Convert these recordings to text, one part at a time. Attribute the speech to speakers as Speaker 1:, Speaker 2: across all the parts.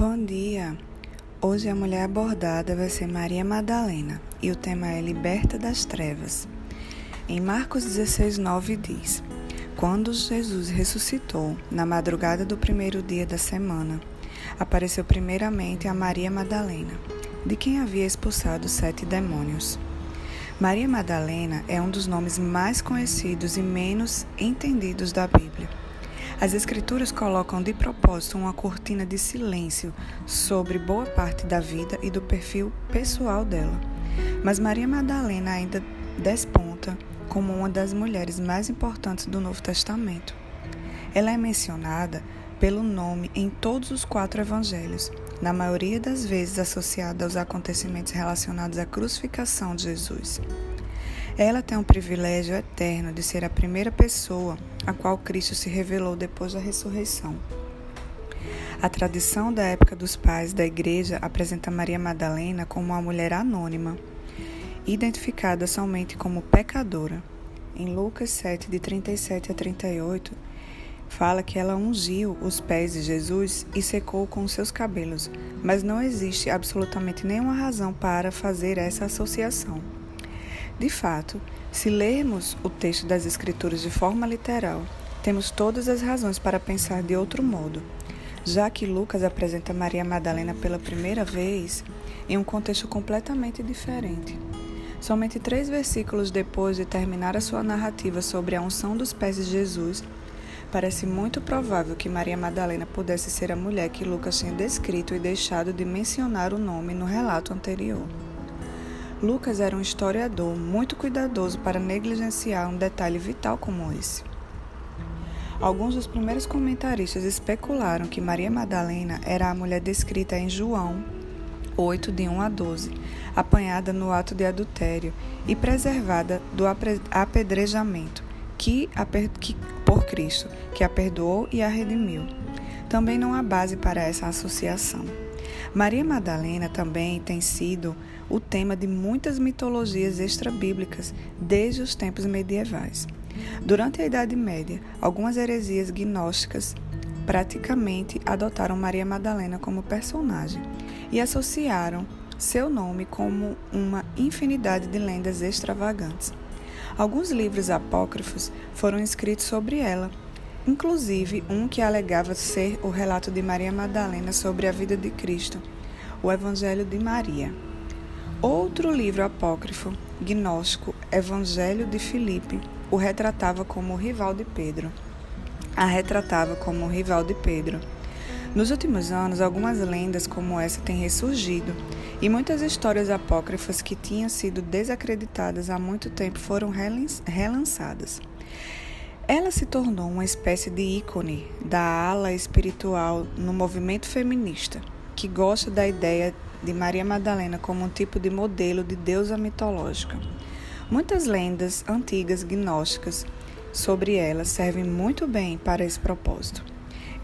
Speaker 1: Bom dia! Hoje a mulher abordada vai ser Maria Madalena e o tema é Liberta das Trevas. Em Marcos 16, 9 diz: Quando Jesus ressuscitou, na madrugada do primeiro dia da semana, apareceu primeiramente a Maria Madalena, de quem havia expulsado sete demônios. Maria Madalena é um dos nomes mais conhecidos e menos entendidos da Bíblia. As Escrituras colocam de propósito uma cortina de silêncio sobre boa parte da vida e do perfil pessoal dela. Mas Maria Madalena ainda desponta como uma das mulheres mais importantes do Novo Testamento. Ela é mencionada pelo nome em todos os quatro evangelhos, na maioria das vezes associada aos acontecimentos relacionados à crucificação de Jesus. Ela tem um privilégio eterno de ser a primeira pessoa a qual Cristo se revelou depois da ressurreição. A tradição da época dos pais da igreja apresenta Maria Madalena como uma mulher anônima, identificada somente como pecadora. Em Lucas 7, de 37 a 38, fala que ela ungiu os pés de Jesus e secou com seus cabelos, mas não existe absolutamente nenhuma razão para fazer essa associação. De fato, se lermos o texto das Escrituras de forma literal, temos todas as razões para pensar de outro modo, já que Lucas apresenta Maria Madalena pela primeira vez em um contexto completamente diferente. Somente três versículos depois de terminar a sua narrativa sobre a unção dos pés de Jesus, parece muito provável que Maria Madalena pudesse ser a mulher que Lucas tinha descrito e deixado de mencionar o nome no relato anterior. Lucas era um historiador muito cuidadoso para negligenciar um detalhe vital como esse. Alguns dos primeiros comentaristas especularam que Maria Madalena era a mulher descrita em João 8, de 1 a 12, apanhada no ato de adultério e preservada do apedrejamento, que, que, por Cristo, que a perdoou e a redimiu. Também não há base para essa associação. Maria Madalena também tem sido o tema de muitas mitologias extrabíblicas desde os tempos medievais. Durante a Idade Média, algumas heresias gnósticas praticamente adotaram Maria Madalena como personagem e associaram seu nome como uma infinidade de lendas extravagantes. Alguns livros apócrifos foram escritos sobre ela, inclusive um que alegava ser o relato de Maria Madalena sobre a vida de Cristo, o Evangelho de Maria. Outro livro apócrifo, gnóstico, Evangelho de Filipe, o retratava como rival de Pedro. A retratava como rival de Pedro. Nos últimos anos, algumas lendas como essa têm ressurgido, e muitas histórias apócrifas que tinham sido desacreditadas há muito tempo foram relançadas. Ela se tornou uma espécie de ícone da ala espiritual no movimento feminista, que gosta da ideia de Maria Madalena como um tipo de modelo de deusa mitológica. Muitas lendas antigas gnósticas sobre ela servem muito bem para esse propósito.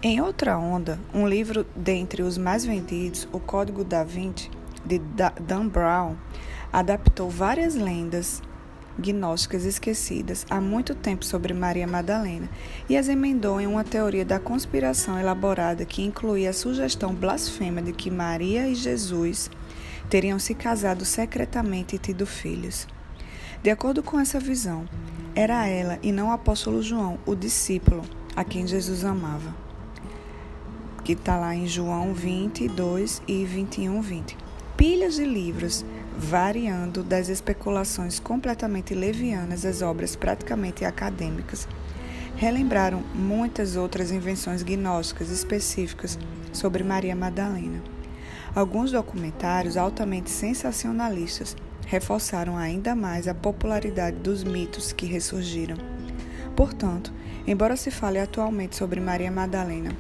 Speaker 1: Em outra onda, um livro dentre os mais vendidos, O Código da Vinci, de Dan Brown, adaptou várias lendas gnósticas esquecidas há muito tempo sobre Maria Madalena e as emendou em uma teoria da conspiração elaborada que incluía a sugestão blasfema de que Maria e Jesus teriam se casado secretamente e tido filhos. De acordo com essa visão, era ela e não o apóstolo João, o discípulo, a quem Jesus amava. Que está lá em João 22 e 21, 20. Pilhas de livros variando das especulações completamente levianas às obras praticamente acadêmicas, relembraram muitas outras invenções gnósticas específicas sobre Maria Madalena. Alguns documentários altamente sensacionalistas reforçaram ainda mais a popularidade dos mitos que ressurgiram. Portanto, embora se fale atualmente sobre Maria Madalena,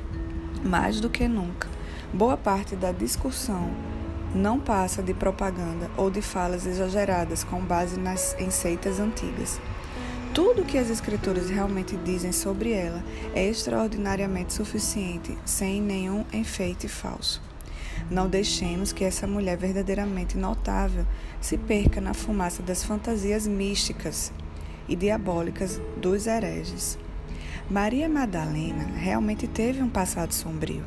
Speaker 1: mais do que nunca, boa parte da discussão não passa de propaganda ou de falas exageradas com base nas seitas antigas. Tudo o que as escrituras realmente dizem sobre ela é extraordinariamente suficiente, sem nenhum enfeite falso. Não deixemos que essa mulher verdadeiramente notável se perca na fumaça das fantasias místicas e diabólicas dos hereges. Maria Madalena realmente teve um passado sombrio.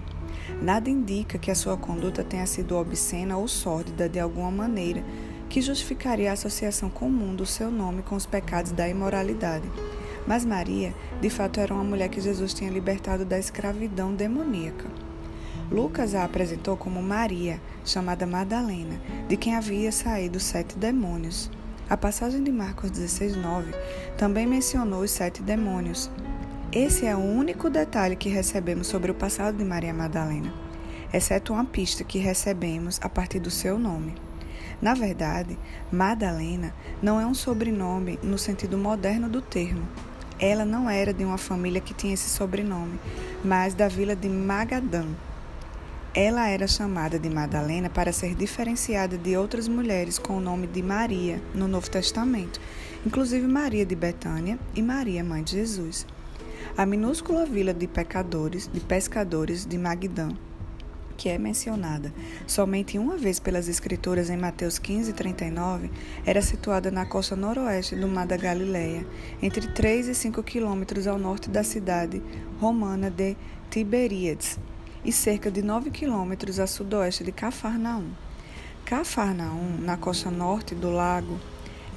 Speaker 1: Nada indica que a sua conduta tenha sido obscena ou sórdida de alguma maneira que justificaria a associação comum do seu nome com os pecados da imoralidade. Mas Maria, de fato, era uma mulher que Jesus tinha libertado da escravidão demoníaca. Lucas a apresentou como Maria, chamada Madalena, de quem havia saído sete demônios. A passagem de Marcos 16, 9 também mencionou os sete demônios. Esse é o único detalhe que recebemos sobre o passado de Maria Madalena, exceto uma pista que recebemos a partir do seu nome. Na verdade, Madalena não é um sobrenome no sentido moderno do termo. Ela não era de uma família que tinha esse sobrenome, mas da vila de Magadã. Ela era chamada de Madalena para ser diferenciada de outras mulheres com o nome de Maria no Novo Testamento, inclusive Maria de Betânia e Maria, mãe de Jesus. A minúscula vila de pecadores, de pescadores de Magdã que é mencionada somente uma vez pelas Escrituras em Mateus 15 39, era situada na costa noroeste do Mar da Galileia, entre 3 e 5 quilômetros ao norte da cidade romana de Tiberíades e cerca de 9 quilômetros a sudoeste de Cafarnaum. Cafarnaum, na costa norte do lago,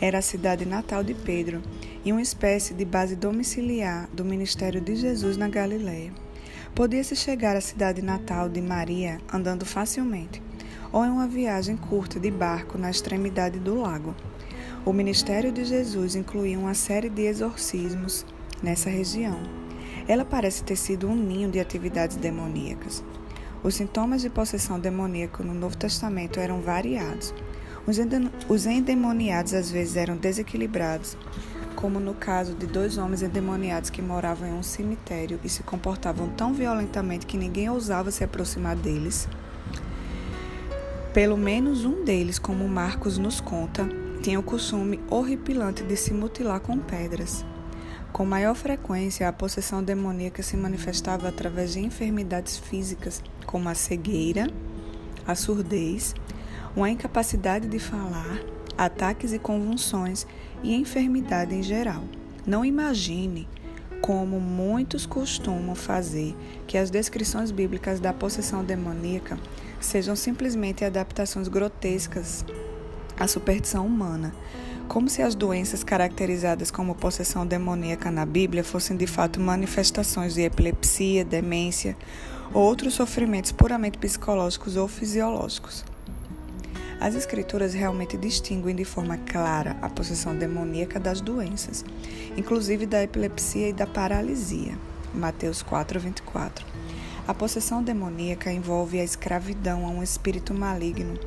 Speaker 1: era a cidade natal de Pedro e uma espécie de base domiciliar do ministério de Jesus na Galileia. Podia-se chegar à cidade natal de Maria andando facilmente, ou em uma viagem curta de barco na extremidade do lago. O ministério de Jesus incluía uma série de exorcismos nessa região. Ela parece ter sido um ninho de atividades demoníacas. Os sintomas de possessão demoníaca no Novo Testamento eram variados. Os endemoniados às vezes eram desequilibrados, como no caso de dois homens endemoniados que moravam em um cemitério e se comportavam tão violentamente que ninguém ousava se aproximar deles. Pelo menos um deles, como Marcos nos conta, tinha o costume horripilante de se mutilar com pedras. Com maior frequência, a possessão demoníaca se manifestava através de enfermidades físicas, como a cegueira, a surdez, uma incapacidade de falar, ataques e convulsões e enfermidade em geral. Não imagine, como muitos costumam fazer, que as descrições bíblicas da possessão demoníaca sejam simplesmente adaptações grotescas à superstição humana, como se as doenças caracterizadas como possessão demoníaca na Bíblia fossem de fato manifestações de epilepsia, demência ou outros sofrimentos puramente psicológicos ou fisiológicos. As escrituras realmente distinguem de forma clara a possessão demoníaca das doenças, inclusive da epilepsia e da paralisia. Mateus 4:24. A possessão demoníaca envolve a escravidão a um espírito maligno,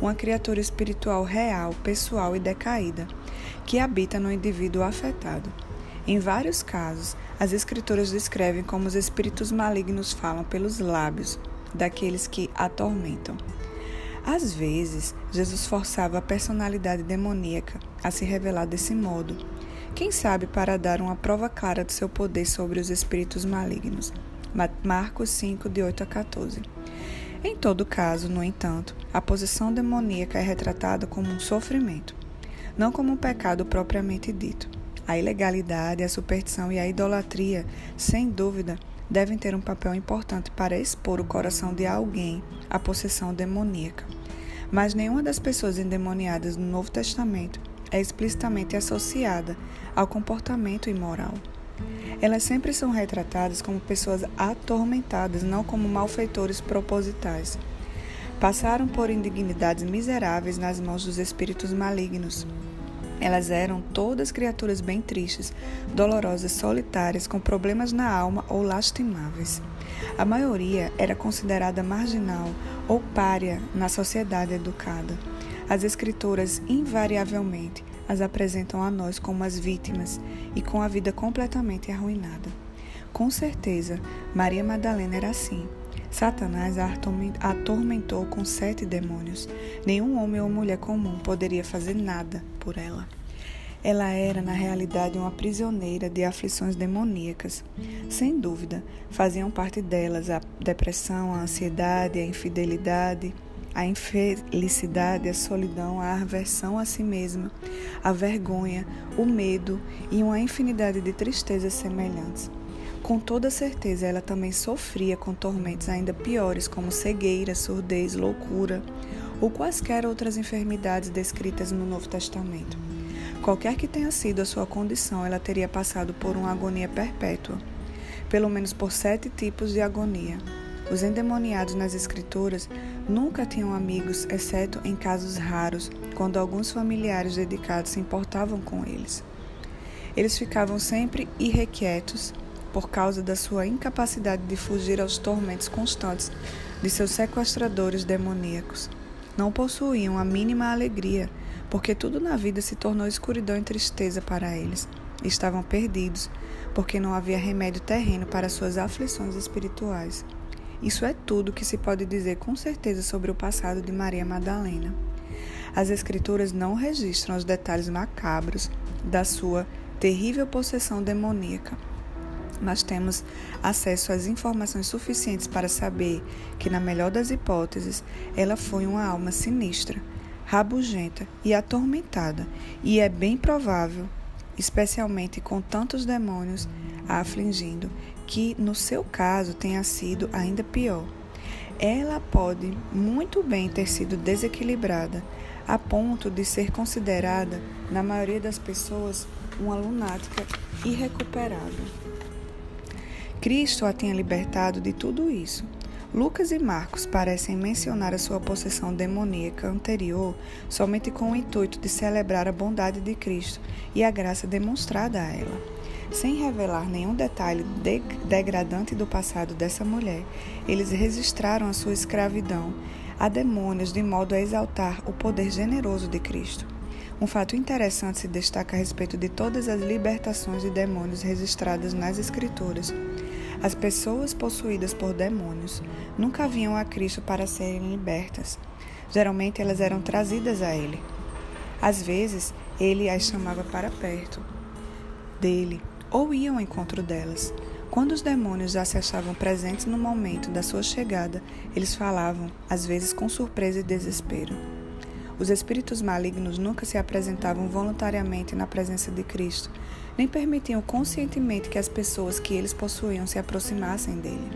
Speaker 1: uma criatura espiritual real, pessoal e decaída, que habita no indivíduo afetado. Em vários casos, as escrituras descrevem como os espíritos malignos falam pelos lábios daqueles que atormentam. Às vezes, Jesus forçava a personalidade demoníaca a se revelar desse modo, quem sabe para dar uma prova clara do seu poder sobre os espíritos malignos. Marcos 5, de 8 a 14. Em todo caso, no entanto, a posição demoníaca é retratada como um sofrimento, não como um pecado propriamente dito. A ilegalidade, a superstição e a idolatria, sem dúvida, devem ter um papel importante para expor o coração de alguém à possessão demoníaca. Mas nenhuma das pessoas endemoniadas no Novo Testamento é explicitamente associada ao comportamento imoral. Elas sempre são retratadas como pessoas atormentadas, não como malfeitores propositais. Passaram por indignidades miseráveis nas mãos dos espíritos malignos elas eram todas criaturas bem tristes, dolorosas, solitárias, com problemas na alma ou lastimáveis. A maioria era considerada marginal ou pária na sociedade educada. As escrituras, invariavelmente, as apresentam a nós como as vítimas e com a vida completamente arruinada. Com certeza, Maria Madalena era assim. Satanás a atormentou com sete demônios. Nenhum homem ou mulher comum poderia fazer nada por ela. Ela era, na realidade, uma prisioneira de aflições demoníacas. Sem dúvida, faziam parte delas a depressão, a ansiedade, a infidelidade, a infelicidade, a solidão, a aversão a si mesma, a vergonha, o medo e uma infinidade de tristezas semelhantes. Com toda certeza, ela também sofria com tormentos ainda piores, como cegueira, surdez, loucura ou quaisquer outras enfermidades descritas no Novo Testamento. Qualquer que tenha sido a sua condição, ela teria passado por uma agonia perpétua, pelo menos por sete tipos de agonia. Os endemoniados nas Escrituras nunca tinham amigos, exceto em casos raros, quando alguns familiares dedicados se importavam com eles. Eles ficavam sempre irrequietos por causa da sua incapacidade de fugir aos tormentos constantes de seus sequestradores demoníacos. Não possuíam a mínima alegria, porque tudo na vida se tornou escuridão e tristeza para eles. Estavam perdidos, porque não havia remédio terreno para suas aflições espirituais. Isso é tudo que se pode dizer com certeza sobre o passado de Maria Madalena. As Escrituras não registram os detalhes macabros da sua terrível possessão demoníaca mas temos acesso às informações suficientes para saber que, na melhor das hipóteses, ela foi uma alma sinistra, rabugenta e atormentada, e é bem provável, especialmente com tantos demônios a afligindo, que no seu caso tenha sido ainda pior. Ela pode muito bem ter sido desequilibrada, a ponto de ser considerada, na maioria das pessoas, uma lunática irrecuperável. Cristo a tinha libertado de tudo isso. Lucas e Marcos parecem mencionar a sua possessão demoníaca anterior somente com o intuito de celebrar a bondade de Cristo e a graça demonstrada a ela. Sem revelar nenhum detalhe de degradante do passado dessa mulher, eles registraram a sua escravidão a demônios de modo a exaltar o poder generoso de Cristo. Um fato interessante se destaca a respeito de todas as libertações de demônios registradas nas Escrituras. As pessoas possuídas por demônios nunca vinham a Cristo para serem libertas. Geralmente elas eram trazidas a Ele. Às vezes, Ele as chamava para perto dele ou iam ao encontro delas. Quando os demônios já se achavam presentes no momento da sua chegada, eles falavam, às vezes com surpresa e desespero. Os espíritos malignos nunca se apresentavam voluntariamente na presença de Cristo, nem permitiam conscientemente que as pessoas que eles possuíam se aproximassem dele.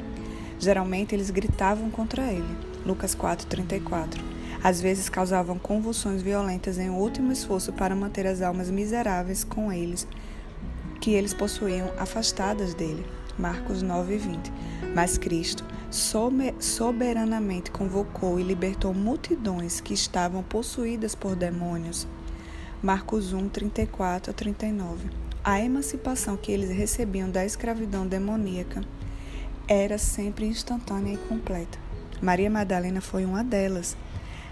Speaker 1: Geralmente eles gritavam contra ele. Lucas 4:34. Às vezes causavam convulsões violentas em último esforço para manter as almas miseráveis com eles que eles possuíam afastadas dele. Marcos 9:20. Mas Cristo soberanamente convocou e libertou multidões que estavam possuídas por demônios. Marcos 1, 34 a 39. A emancipação que eles recebiam da escravidão demoníaca era sempre instantânea e completa. Maria Madalena foi uma delas.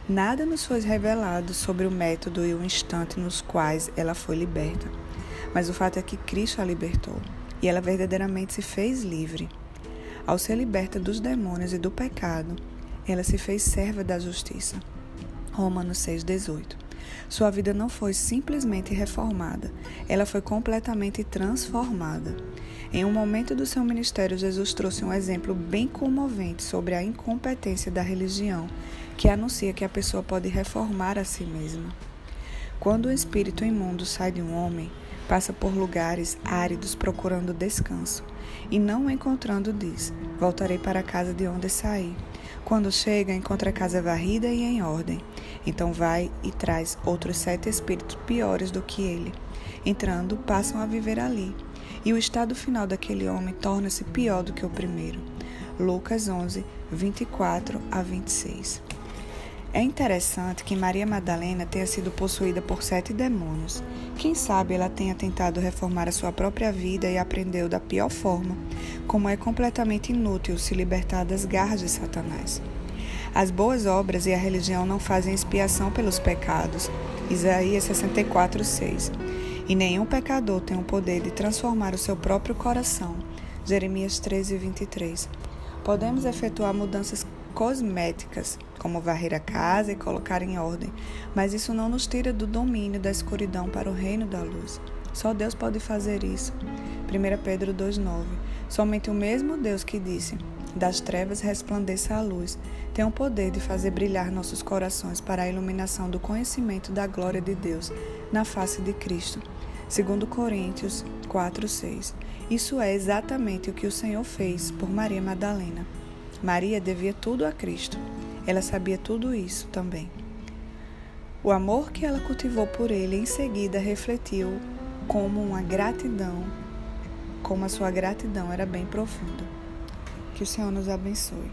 Speaker 1: Nada nos foi revelado sobre o método e o instante nos quais ela foi liberta. Mas o fato é que Cristo a libertou e ela verdadeiramente se fez livre. Ao ser liberta dos demônios e do pecado, ela se fez serva da justiça. Romanos 6,18 sua vida não foi simplesmente reformada, ela foi completamente transformada. Em um momento do seu ministério, Jesus trouxe um exemplo bem comovente sobre a incompetência da religião, que anuncia que a pessoa pode reformar a si mesma. Quando o espírito imundo sai de um homem, passa por lugares áridos procurando descanso, e não o encontrando diz: Voltarei para a casa de onde saí. Quando chega, encontra a casa varrida e em ordem. Então vai e traz outros sete espíritos piores do que ele. Entrando, passam a viver ali. E o estado final daquele homem torna-se pior do que o primeiro. Lucas 11, 24 a 26. É interessante que Maria Madalena tenha sido possuída por sete demônios. Quem sabe ela tenha tentado reformar a sua própria vida e aprendeu da pior forma, como é completamente inútil se libertar das garras de Satanás. As boas obras e a religião não fazem expiação pelos pecados. Isaías 64, 6. E nenhum pecador tem o poder de transformar o seu próprio coração. Jeremias 13, 23. Podemos efetuar mudanças cosméticas, como varrer a casa e colocar em ordem, mas isso não nos tira do domínio da escuridão para o reino da luz. Só Deus pode fazer isso. 1 Pedro 2,9 Somente o mesmo Deus que disse: Das trevas resplandeça a luz, tem o poder de fazer brilhar nossos corações para a iluminação do conhecimento da glória de Deus na face de Cristo. Segundo Coríntios 4:6. Isso é exatamente o que o Senhor fez por Maria Madalena. Maria devia tudo a Cristo. Ela sabia tudo isso também. O amor que ela cultivou por ele em seguida refletiu como uma gratidão, como a sua gratidão era bem profunda. Que o Senhor nos abençoe.